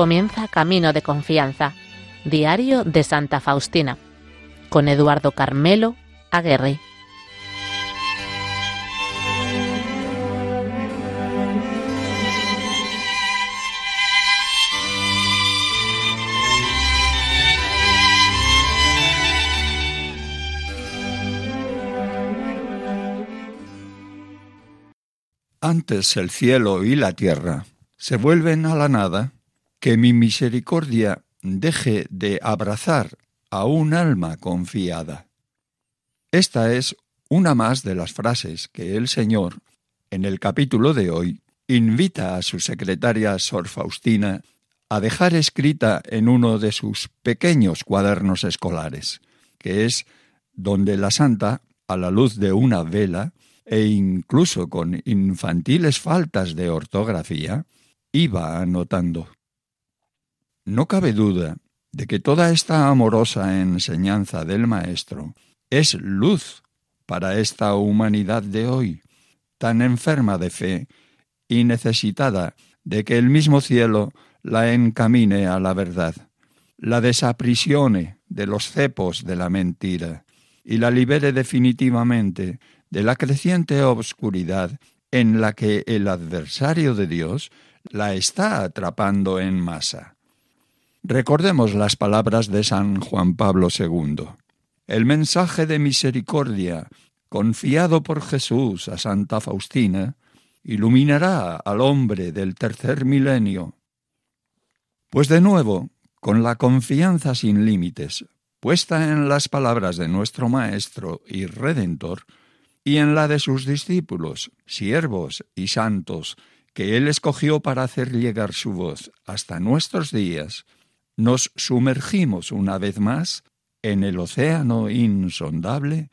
comienza Camino de Confianza, Diario de Santa Faustina, con Eduardo Carmelo Aguerri. Antes el cielo y la tierra se vuelven a la nada, que mi misericordia deje de abrazar a un alma confiada. Esta es una más de las frases que el Señor, en el capítulo de hoy, invita a su secretaria Sor Faustina a dejar escrita en uno de sus pequeños cuadernos escolares, que es donde la santa, a la luz de una vela, e incluso con infantiles faltas de ortografía, iba anotando. No cabe duda de que toda esta amorosa enseñanza del Maestro es luz para esta humanidad de hoy, tan enferma de fe y necesitada de que el mismo cielo la encamine a la verdad, la desaprisione de los cepos de la mentira y la libere definitivamente de la creciente obscuridad en la que el adversario de Dios la está atrapando en masa. Recordemos las palabras de San Juan Pablo II. El mensaje de misericordia confiado por Jesús a Santa Faustina iluminará al hombre del tercer milenio. Pues de nuevo, con la confianza sin límites, puesta en las palabras de nuestro Maestro y Redentor, y en la de sus discípulos, siervos y santos, que Él escogió para hacer llegar su voz hasta nuestros días, nos sumergimos una vez más en el océano insondable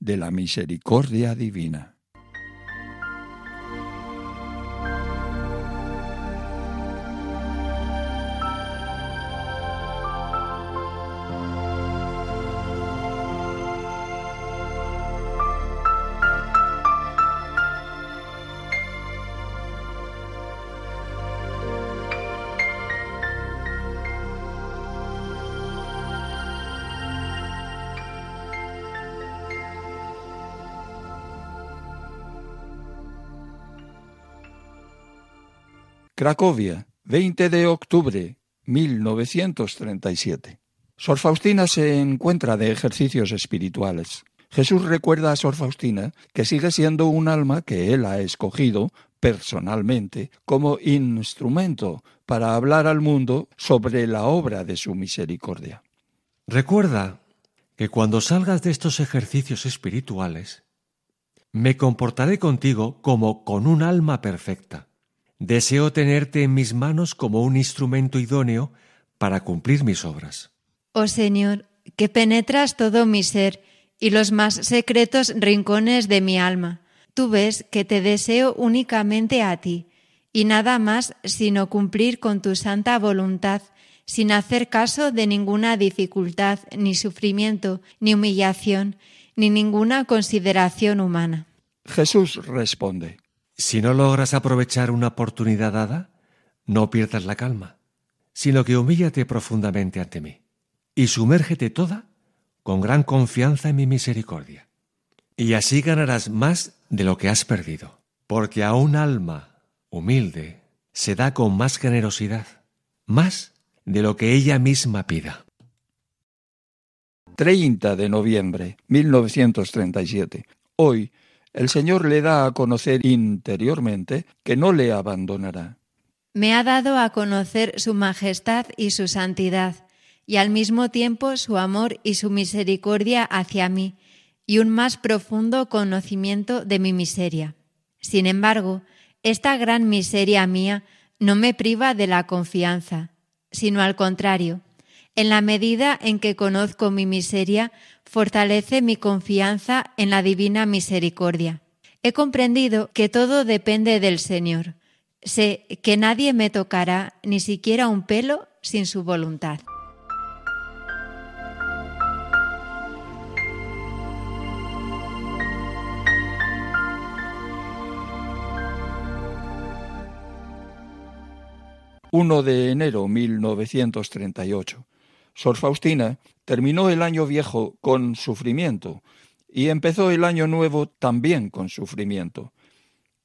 de la misericordia divina. Cracovia, 20 de octubre 1937. Sor Faustina se encuentra de ejercicios espirituales. Jesús recuerda a Sor Faustina que sigue siendo un alma que él ha escogido personalmente como instrumento para hablar al mundo sobre la obra de su misericordia. Recuerda que cuando salgas de estos ejercicios espirituales, me comportaré contigo como con un alma perfecta Deseo tenerte en mis manos como un instrumento idóneo para cumplir mis obras. Oh Señor, que penetras todo mi ser y los más secretos rincones de mi alma. Tú ves que te deseo únicamente a ti, y nada más sino cumplir con tu santa voluntad, sin hacer caso de ninguna dificultad, ni sufrimiento, ni humillación, ni ninguna consideración humana. Jesús responde, si no logras aprovechar una oportunidad dada, no pierdas la calma, sino que humíllate profundamente ante mí y sumérgete toda con gran confianza en mi misericordia. Y así ganarás más de lo que has perdido, porque a un alma humilde se da con más generosidad, más de lo que ella misma pida. 30 de noviembre 1937. Hoy el Señor le da a conocer interiormente que no le abandonará. Me ha dado a conocer su majestad y su santidad, y al mismo tiempo su amor y su misericordia hacia mí, y un más profundo conocimiento de mi miseria. Sin embargo, esta gran miseria mía no me priva de la confianza, sino al contrario, en la medida en que conozco mi miseria, fortalece mi confianza en la divina misericordia. He comprendido que todo depende del Señor. Sé que nadie me tocará ni siquiera un pelo sin su voluntad. 1 de enero 1938. Sor Faustina terminó el año viejo con sufrimiento y empezó el año nuevo también con sufrimiento.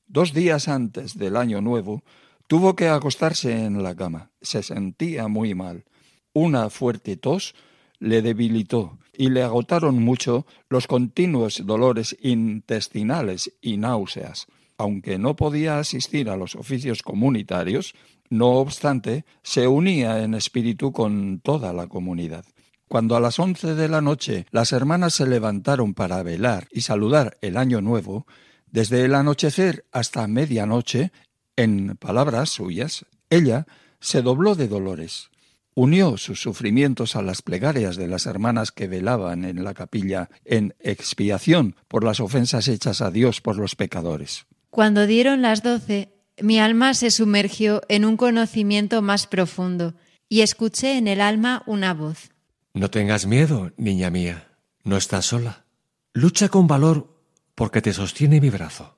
Dos días antes del año nuevo tuvo que acostarse en la cama. Se sentía muy mal. Una fuerte tos le debilitó y le agotaron mucho los continuos dolores intestinales y náuseas. Aunque no podía asistir a los oficios comunitarios, no obstante, se unía en espíritu con toda la comunidad. Cuando a las once de la noche las hermanas se levantaron para velar y saludar el año nuevo, desde el anochecer hasta medianoche, en palabras suyas, ella se dobló de dolores unió sus sufrimientos a las plegarias de las hermanas que velaban en la capilla en expiación por las ofensas hechas a Dios por los pecadores. Cuando dieron las doce, mi alma se sumergió en un conocimiento más profundo y escuché en el alma una voz. No tengas miedo, niña mía, no estás sola. Lucha con valor porque te sostiene mi brazo.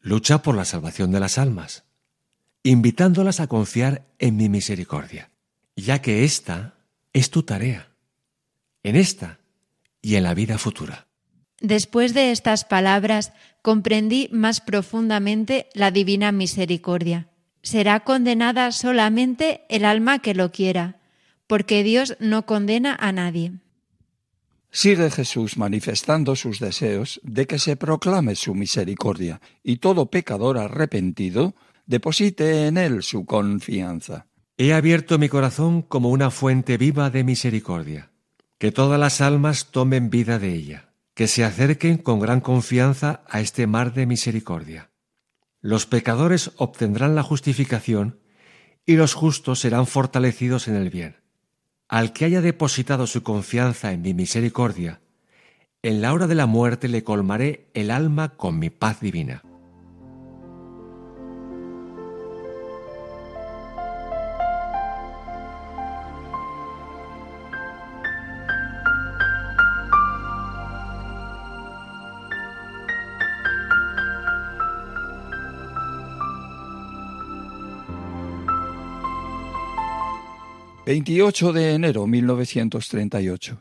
Lucha por la salvación de las almas, invitándolas a confiar en mi misericordia ya que esta es tu tarea, en esta y en la vida futura. Después de estas palabras comprendí más profundamente la divina misericordia. Será condenada solamente el alma que lo quiera, porque Dios no condena a nadie. Sigue Jesús manifestando sus deseos de que se proclame su misericordia y todo pecador arrepentido deposite en él su confianza. He abierto mi corazón como una fuente viva de misericordia. Que todas las almas tomen vida de ella, que se acerquen con gran confianza a este mar de misericordia. Los pecadores obtendrán la justificación y los justos serán fortalecidos en el bien. Al que haya depositado su confianza en mi misericordia, en la hora de la muerte le colmaré el alma con mi paz divina. 28 de enero 1938.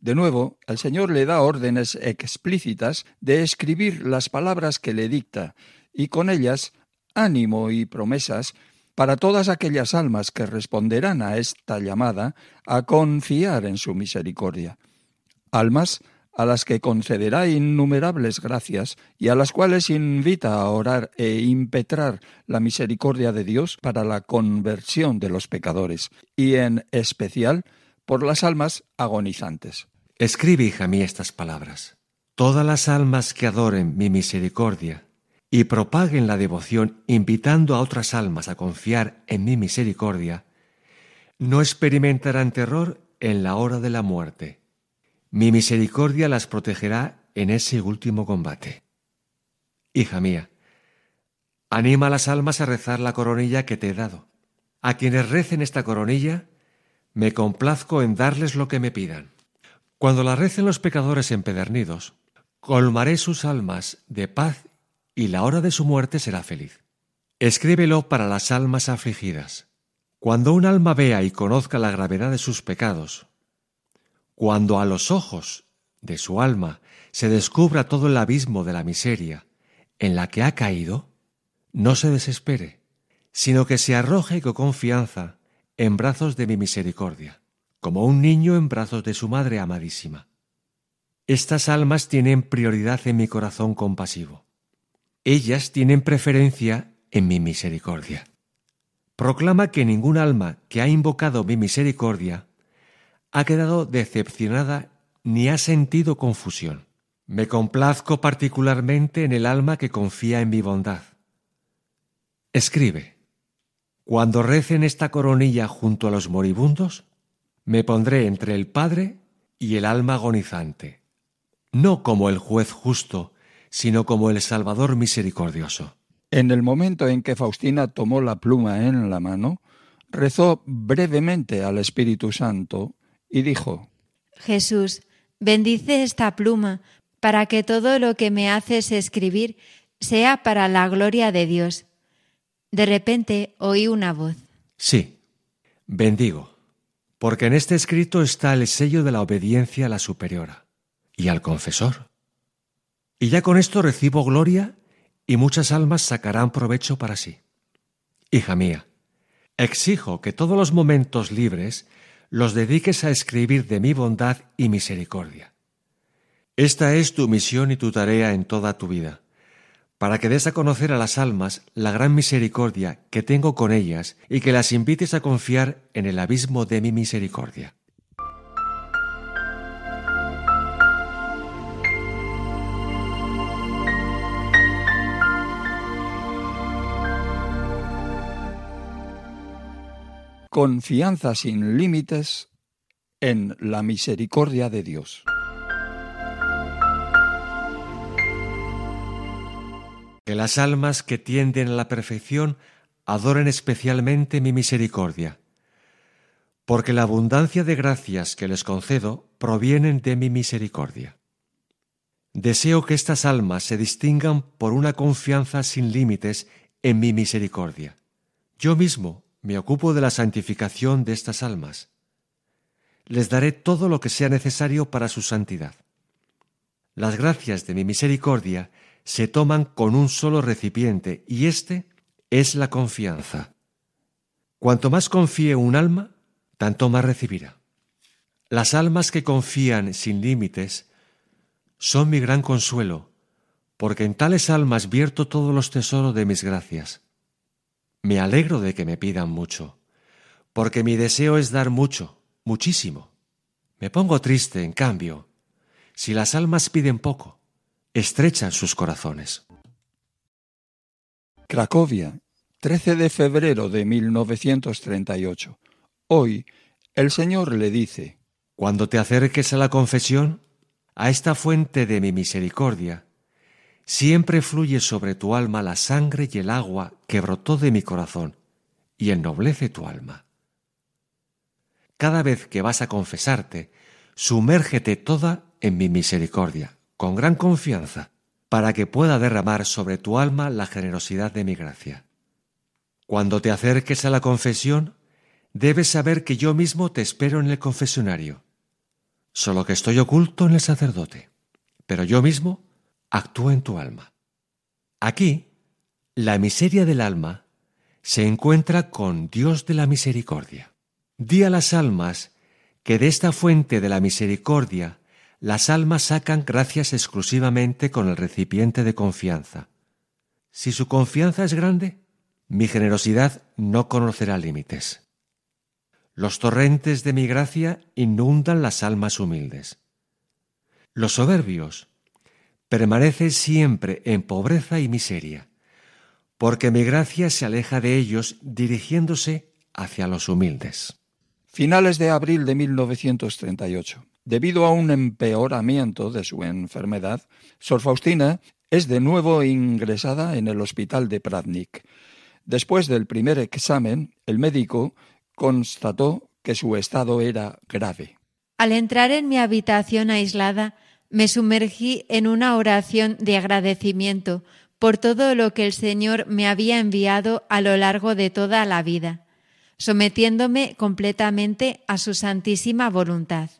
De nuevo, el Señor le da órdenes explícitas de escribir las palabras que le dicta y con ellas ánimo y promesas para todas aquellas almas que responderán a esta llamada a confiar en su misericordia. Almas a las que concederá innumerables gracias y a las cuales invita a orar e impetrar la misericordia de Dios para la conversión de los pecadores, y en especial por las almas agonizantes. Escribe, hija mía, estas palabras. Todas las almas que adoren mi misericordia y propaguen la devoción invitando a otras almas a confiar en mi misericordia, no experimentarán terror en la hora de la muerte mi misericordia las protegerá en ese último combate. Hija mía, anima a las almas a rezar la coronilla que te he dado. A quienes recen esta coronilla, me complazco en darles lo que me pidan. Cuando la recen los pecadores empedernidos, colmaré sus almas de paz y la hora de su muerte será feliz. Escríbelo para las almas afligidas. Cuando un alma vea y conozca la gravedad de sus pecados, cuando a los ojos de su alma se descubra todo el abismo de la miseria en la que ha caído, no se desespere, sino que se arroje con confianza en brazos de mi misericordia, como un niño en brazos de su madre amadísima. Estas almas tienen prioridad en mi corazón compasivo. Ellas tienen preferencia en mi misericordia. Proclama que ningún alma que ha invocado mi misericordia ha quedado decepcionada ni ha sentido confusión. Me complazco particularmente en el alma que confía en mi bondad. Escribe. Cuando recen esta coronilla junto a los moribundos, me pondré entre el Padre y el alma agonizante, no como el juez justo, sino como el Salvador misericordioso. En el momento en que Faustina tomó la pluma en la mano, rezó brevemente al Espíritu Santo y dijo, Jesús, bendice esta pluma para que todo lo que me haces escribir sea para la gloria de Dios. De repente oí una voz. Sí, bendigo, porque en este escrito está el sello de la obediencia a la superiora y al confesor. Y ya con esto recibo gloria y muchas almas sacarán provecho para sí. Hija mía, exijo que todos los momentos libres los dediques a escribir de mi bondad y misericordia. Esta es tu misión y tu tarea en toda tu vida, para que des a conocer a las almas la gran misericordia que tengo con ellas y que las invites a confiar en el abismo de mi misericordia. Confianza sin límites en la misericordia de Dios. Que las almas que tienden a la perfección adoren especialmente mi misericordia, porque la abundancia de gracias que les concedo provienen de mi misericordia. Deseo que estas almas se distingan por una confianza sin límites en mi misericordia. Yo mismo me ocupo de la santificación de estas almas. Les daré todo lo que sea necesario para su santidad. Las gracias de mi misericordia se toman con un solo recipiente y éste es la confianza. Cuanto más confíe un alma, tanto más recibirá. Las almas que confían sin límites son mi gran consuelo, porque en tales almas vierto todos los tesoros de mis gracias. Me alegro de que me pidan mucho, porque mi deseo es dar mucho, muchísimo. Me pongo triste, en cambio, si las almas piden poco, estrechan sus corazones. Cracovia, 13 de febrero de 1938. Hoy el Señor le dice, Cuando te acerques a la confesión, a esta fuente de mi misericordia, siempre fluye sobre tu alma la sangre y el agua que brotó de mi corazón y ennoblece tu alma. Cada vez que vas a confesarte, sumérgete toda en mi misericordia, con gran confianza, para que pueda derramar sobre tu alma la generosidad de mi gracia. Cuando te acerques a la confesión, debes saber que yo mismo te espero en el confesionario, solo que estoy oculto en el sacerdote, pero yo mismo actúa en tu alma. Aquí, la miseria del alma se encuentra con Dios de la misericordia. Di a las almas que de esta fuente de la misericordia las almas sacan gracias exclusivamente con el recipiente de confianza. Si su confianza es grande, mi generosidad no conocerá límites. Los torrentes de mi gracia inundan las almas humildes. Los soberbios permanece siempre en pobreza y miseria, porque mi gracia se aleja de ellos dirigiéndose hacia los humildes. Finales de abril de 1938. Debido a un empeoramiento de su enfermedad, Sor Faustina es de nuevo ingresada en el hospital de Pradnik. Después del primer examen, el médico constató que su estado era grave. Al entrar en mi habitación aislada, me sumergí en una oración de agradecimiento por todo lo que el Señor me había enviado a lo largo de toda la vida, sometiéndome completamente a su santísima voluntad.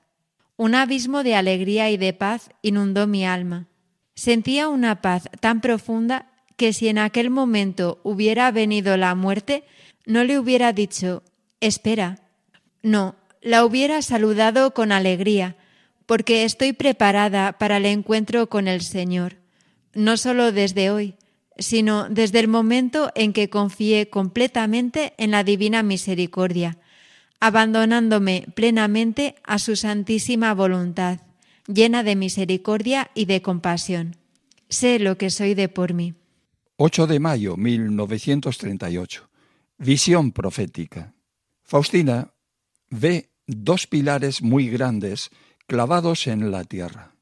Un abismo de alegría y de paz inundó mi alma. Sentía una paz tan profunda que si en aquel momento hubiera venido la muerte, no le hubiera dicho, espera. No, la hubiera saludado con alegría, porque estoy preparada para el encuentro con el Señor, no solo desde hoy, sino desde el momento en que confié completamente en la divina misericordia, abandonándome plenamente a su santísima voluntad, llena de misericordia y de compasión. Sé lo que soy de por mí. 8 de mayo 1938. Visión profética. Faustina ve dos pilares muy grandes clavados en la tierra.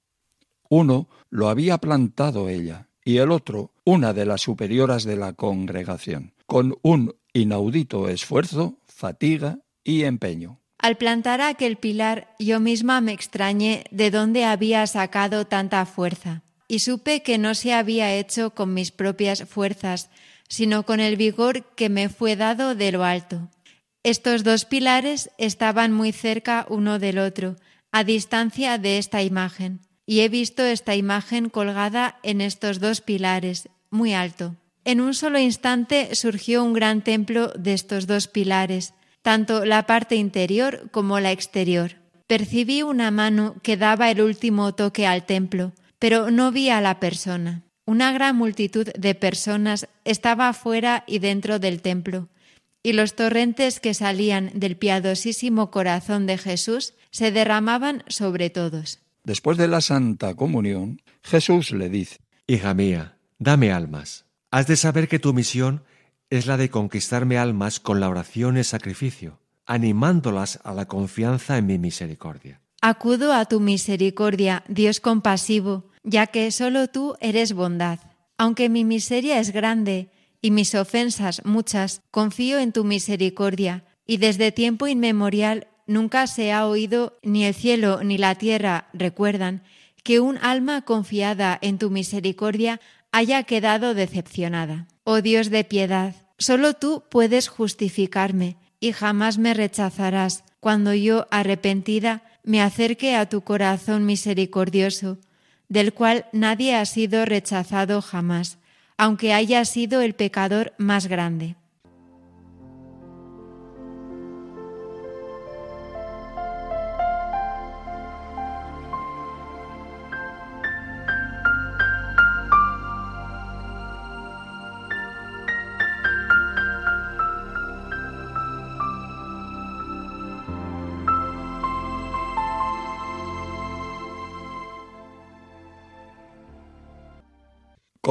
Uno lo había plantado ella y el otro una de las superioras de la congregación, con un inaudito esfuerzo, fatiga y empeño. Al plantar aquel pilar yo misma me extrañé de dónde había sacado tanta fuerza, y supe que no se había hecho con mis propias fuerzas, sino con el vigor que me fue dado de lo alto. Estos dos pilares estaban muy cerca uno del otro, a distancia de esta imagen, y he visto esta imagen colgada en estos dos pilares, muy alto. En un solo instante surgió un gran templo de estos dos pilares, tanto la parte interior como la exterior. Percibí una mano que daba el último toque al templo, pero no vi a la persona. Una gran multitud de personas estaba fuera y dentro del templo, y los torrentes que salían del piadosísimo corazón de Jesús se derramaban sobre todos. Después de la Santa Comunión, Jesús le dice, Hija mía, dame almas. Has de saber que tu misión es la de conquistarme almas con la oración y sacrificio, animándolas a la confianza en mi misericordia. Acudo a tu misericordia, Dios compasivo, ya que solo tú eres bondad. Aunque mi miseria es grande y mis ofensas muchas, confío en tu misericordia, y desde tiempo inmemorial nunca se ha oído, ni el cielo ni la tierra recuerdan, que un alma confiada en tu misericordia haya quedado decepcionada. Oh Dios de piedad, solo tú puedes justificarme, y jamás me rechazarás cuando yo, arrepentida, me acerque a tu corazón misericordioso, del cual nadie ha sido rechazado jamás, aunque haya sido el pecador más grande.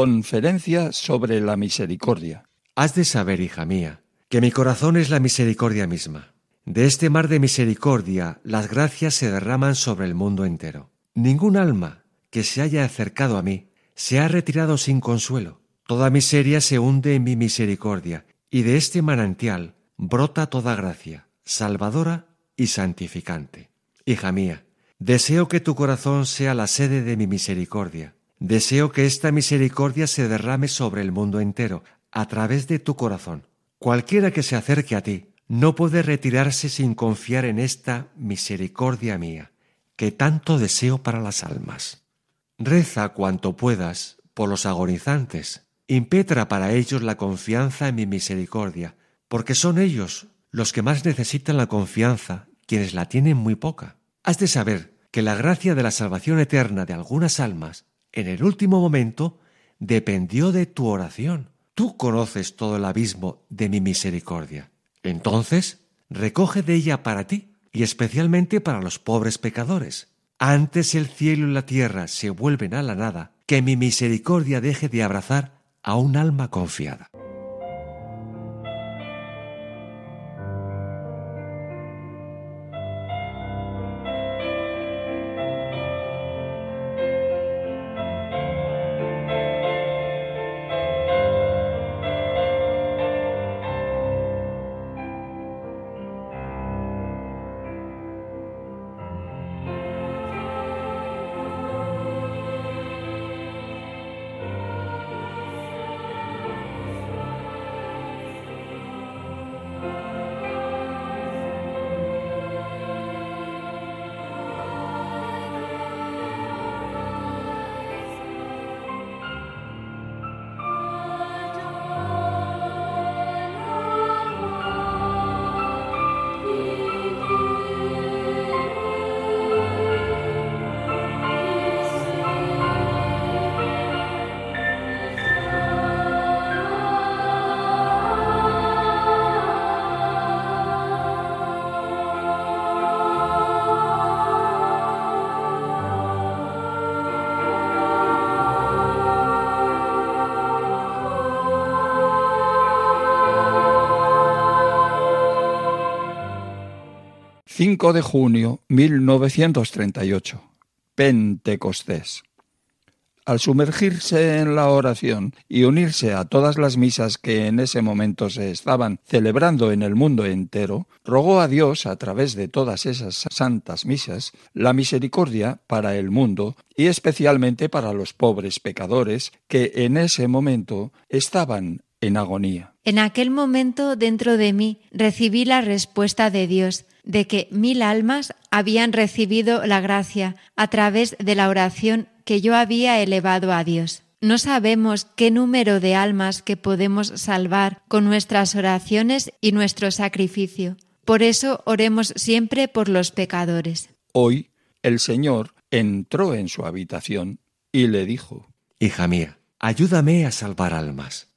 Conferencia sobre la misericordia. Has de saber, hija mía, que mi corazón es la misericordia misma. De este mar de misericordia las gracias se derraman sobre el mundo entero. Ningún alma que se haya acercado a mí se ha retirado sin consuelo. Toda miseria se hunde en mi misericordia, y de este manantial brota toda gracia, salvadora y santificante. Hija mía, deseo que tu corazón sea la sede de mi misericordia Deseo que esta misericordia se derrame sobre el mundo entero, a través de tu corazón. Cualquiera que se acerque a ti no puede retirarse sin confiar en esta misericordia mía, que tanto deseo para las almas. Reza cuanto puedas por los agonizantes, impetra para ellos la confianza en mi misericordia, porque son ellos los que más necesitan la confianza, quienes la tienen muy poca. Has de saber que la gracia de la salvación eterna de algunas almas en el último momento dependió de tu oración. Tú conoces todo el abismo de mi misericordia. Entonces, recoge de ella para ti y especialmente para los pobres pecadores. Antes el cielo y la tierra se vuelven a la nada, que mi misericordia deje de abrazar a un alma confiada. 5 de junio 1938. Pentecostés. Al sumergirse en la oración y unirse a todas las misas que en ese momento se estaban celebrando en el mundo entero, rogó a Dios, a través de todas esas santas misas, la misericordia para el mundo y especialmente para los pobres pecadores que en ese momento estaban en agonía. En aquel momento dentro de mí recibí la respuesta de Dios de que mil almas habían recibido la gracia a través de la oración que yo había elevado a Dios. No sabemos qué número de almas que podemos salvar con nuestras oraciones y nuestro sacrificio. Por eso oremos siempre por los pecadores. Hoy el Señor entró en su habitación y le dijo, Hija mía, ayúdame a salvar almas.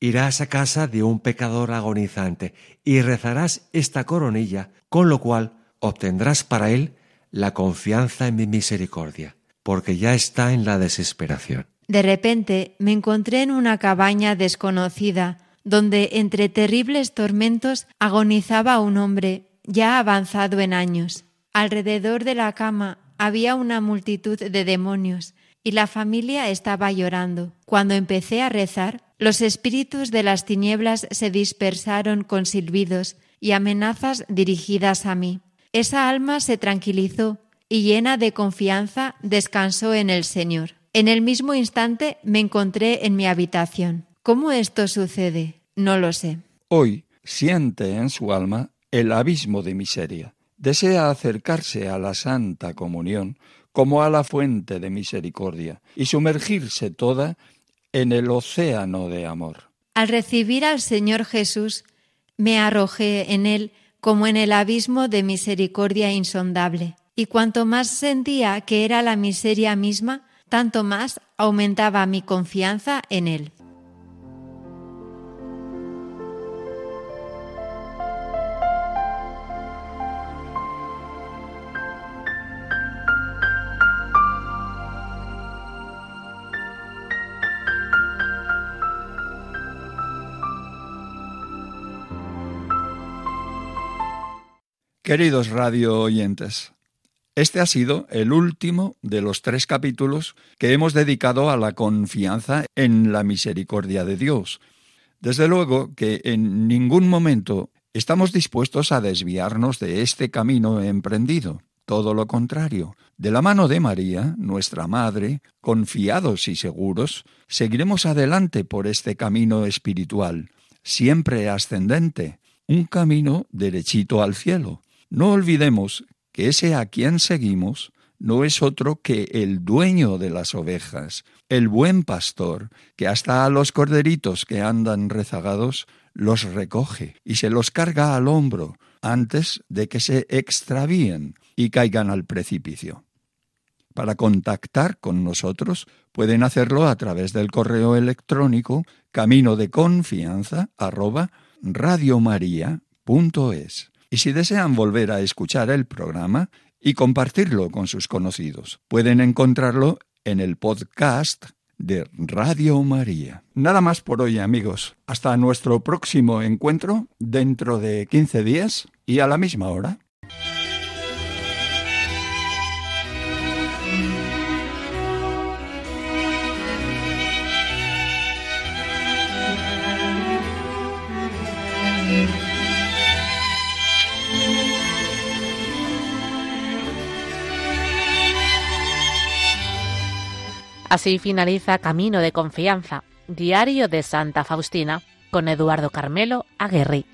Irás a casa de un pecador agonizante y rezarás esta coronilla, con lo cual obtendrás para él la confianza en mi misericordia, porque ya está en la desesperación. De repente me encontré en una cabaña desconocida, donde entre terribles tormentos agonizaba un hombre ya avanzado en años. Alrededor de la cama había una multitud de demonios y la familia estaba llorando. Cuando empecé a rezar, los espíritus de las tinieblas se dispersaron con silbidos y amenazas dirigidas a mí. Esa alma se tranquilizó y llena de confianza descansó en el Señor. En el mismo instante me encontré en mi habitación. ¿Cómo esto sucede? No lo sé. Hoy siente en su alma el abismo de miseria. Desea acercarse a la Santa Comunión como a la fuente de misericordia y sumergirse toda en el océano de amor. Al recibir al Señor Jesús, me arrojé en él como en el abismo de misericordia insondable, y cuanto más sentía que era la miseria misma, tanto más aumentaba mi confianza en él. Queridos radio oyentes, este ha sido el último de los tres capítulos que hemos dedicado a la confianza en la misericordia de Dios. Desde luego que en ningún momento estamos dispuestos a desviarnos de este camino emprendido. Todo lo contrario, de la mano de María, nuestra Madre, confiados y seguros, seguiremos adelante por este camino espiritual, siempre ascendente, un camino derechito al cielo no olvidemos que ese a quien seguimos no es otro que el dueño de las ovejas, el buen pastor, que hasta a los corderitos que andan rezagados los recoge y se los carga al hombro antes de que se extravíen y caigan al precipicio. Para contactar con nosotros pueden hacerlo a través del correo electrónico camino de confianza y si desean volver a escuchar el programa y compartirlo con sus conocidos, pueden encontrarlo en el podcast de Radio María. Nada más por hoy amigos. Hasta nuestro próximo encuentro dentro de 15 días y a la misma hora. Así finaliza Camino de Confianza, Diario de Santa Faustina, con Eduardo Carmelo Aguerri.